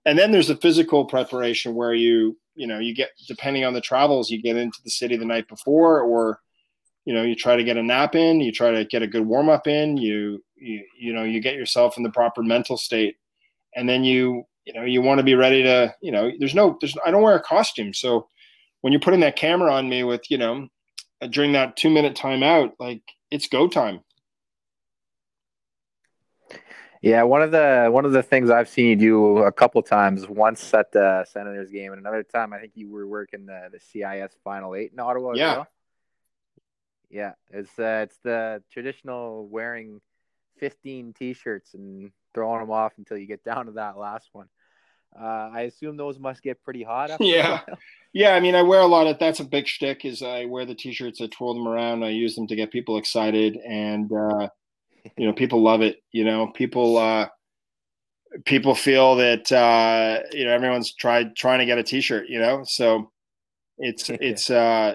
And then there's the physical preparation where you, you know, you get depending on the travels, you get into the city the night before, or you know, you try to get a nap in, you try to get a good warm up in, you, you, you know, you get yourself in the proper mental state. And then you you know you want to be ready to you know there's no there's I don't wear a costume. So when you're putting that camera on me with you know during that two minute timeout like it's go time yeah one of the one of the things i've seen you do a couple times once at the senators game and another time i think you were working the, the cis final eight in ottawa yeah well. yeah it's uh, it's the traditional wearing 15 t-shirts and throwing them off until you get down to that last one. Uh, I assume those must get pretty hot. yeah, yeah. I mean, I wear a lot of. That's a big shtick. Is I wear the t-shirts, I twirl them around, I use them to get people excited, and uh, you know, people love it. You know, people uh, people feel that uh, you know everyone's tried trying to get a t-shirt. You know, so it's it's uh,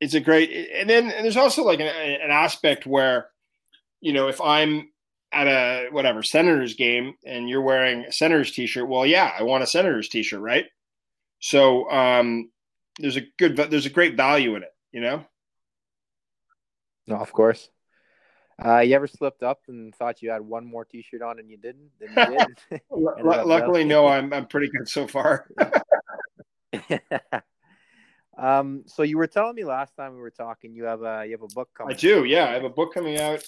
it's a great. And then and there's also like an, an aspect where you know if I'm at a whatever Senators game and you're wearing a Senators t-shirt, well, yeah, I want a Senators t-shirt, right? So um, there's a good, there's a great value in it, you know. No, of course. Uh, you ever slipped up and thought you had one more T-shirt on and you didn't? And you did? Luckily, no. I'm I'm pretty good so far. um, so you were telling me last time we were talking, you have a you have a book coming. I do, yeah. I have a book coming out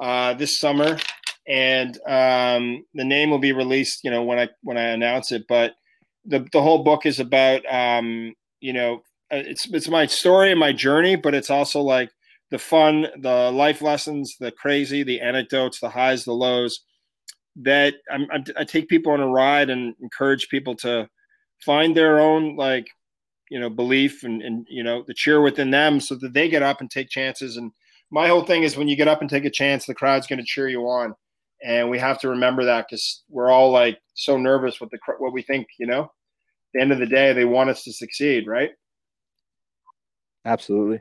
uh, this summer and um, the name will be released, you know, when I when I announce it. But the the whole book is about, um, you know, uh, it's it's my story and my journey, but it's also like the fun, the life lessons, the crazy, the anecdotes, the highs, the lows. That I'm, I'm, i take people on a ride and encourage people to find their own like you know belief and, and you know the cheer within them so that they get up and take chances and my whole thing is when you get up and take a chance the crowd's going to cheer you on and we have to remember that because we're all like so nervous with the what we think. You know, At the end of the day, they want us to succeed, right? Absolutely.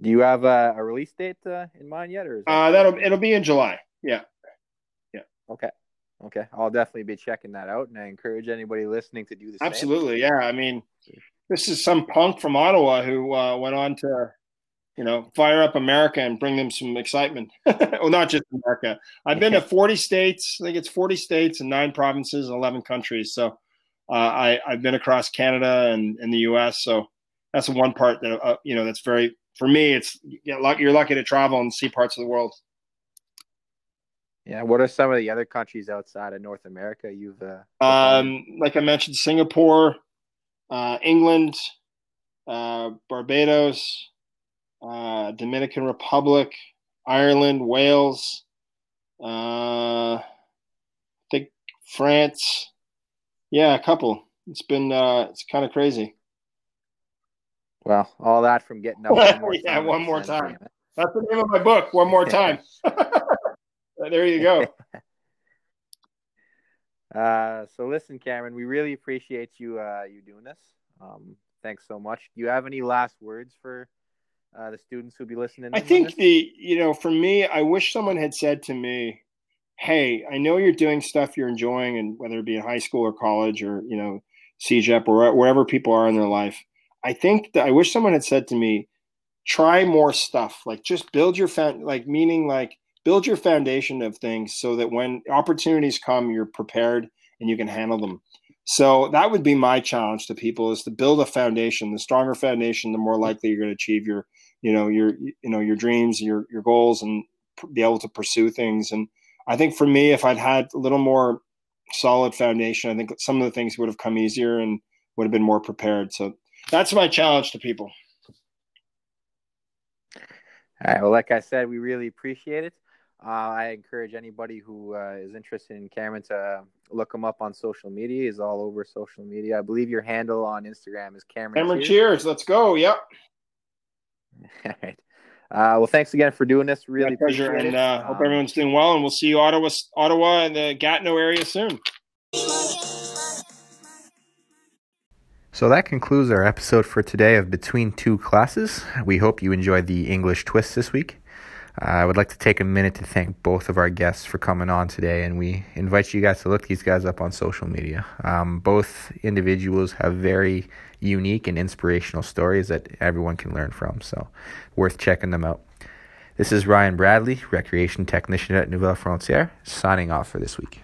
Do you have a, a release date uh, in mind yet, or that uh, that'll it'll be in July? Yeah, yeah. Okay, okay. I'll definitely be checking that out, and I encourage anybody listening to do this. Absolutely, yeah. I mean, this is some punk from Ottawa who uh, went on to you know, fire up America and bring them some excitement. well, not just America. I've been to 40 states. I think it's 40 states and nine provinces, and 11 countries. So uh, I I've been across Canada and in the U.S. So that's the one part that uh, you know that's very for me. It's you're lucky, you're lucky to travel and see parts of the world. Yeah, what are some of the other countries outside of North America you've? Uh, um, like I mentioned, Singapore, uh, England, uh, Barbados, uh, Dominican Republic, Ireland, Wales. Uh, I think France. Yeah, a couple. It's been uh, it's kind of crazy. Well, all that from getting up. One more yeah, one more time. That's the name of my book. One more time. there you go. Uh, so listen, Cameron, we really appreciate you uh, you doing this. Um, thanks so much. Do you have any last words for uh, the students who'll be listening? I think the you know for me, I wish someone had said to me, "Hey, I know you're doing stuff you're enjoying, and whether it be in high school or college or you know CEGEP or wherever people are in their life." I think that I wish someone had said to me, "Try more stuff. Like just build your fan. Like meaning like." build your foundation of things so that when opportunities come you're prepared and you can handle them so that would be my challenge to people is to build a foundation the stronger foundation the more likely you're going to achieve your you know your you know your dreams your your goals and be able to pursue things and i think for me if i'd had a little more solid foundation i think some of the things would have come easier and would have been more prepared so that's my challenge to people all right well like i said we really appreciate it uh, I encourage anybody who uh, is interested in Cameron to look him up on social media. He's all over social media. I believe your handle on Instagram is Cameron. Cameron Cheers. Cheers. Let's go. Yep. all right. Uh, well, thanks again for doing this. Really My pleasure, and uh, hope everyone's doing well. And we'll see you Ottawa, Ottawa, and the Gatineau area soon. So that concludes our episode for today of Between Two Classes. We hope you enjoyed the English twist this week. Uh, I would like to take a minute to thank both of our guests for coming on today, and we invite you guys to look these guys up on social media. Um, both individuals have very unique and inspirational stories that everyone can learn from, so worth checking them out. This is Ryan Bradley, Recreation Technician at Nouvelle Frontière, signing off for this week.